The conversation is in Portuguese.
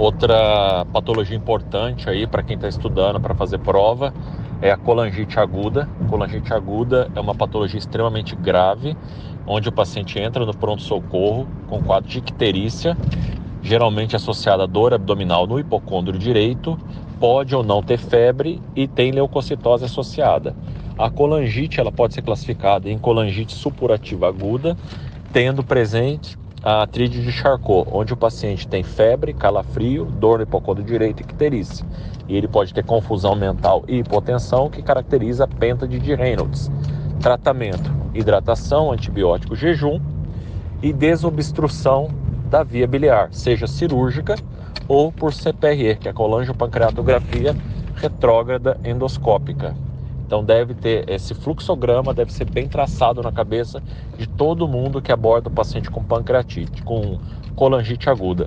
Outra patologia importante aí para quem está estudando para fazer prova é a colangite aguda. Colangite aguda é uma patologia extremamente grave, onde o paciente entra no pronto-socorro com quadro de icterícia, geralmente associada a dor abdominal no hipocôndrio direito, pode ou não ter febre e tem leucocitose associada. A colangite ela pode ser classificada em colangite supurativa aguda, tendo presente a tríade de Charcot, onde o paciente tem febre, calafrio, dor no hipocôndrio direito e icterícia. E ele pode ter confusão mental e hipotensão, que caracteriza a pêntade de Reynolds. Tratamento: hidratação, antibiótico, jejum e desobstrução da via biliar, seja cirúrgica ou por CPRE, que é a colangiopancreatografia retrógrada endoscópica. Então deve ter esse fluxograma deve ser bem traçado na cabeça de todo mundo que aborda o paciente com pancreatite, com colangite aguda.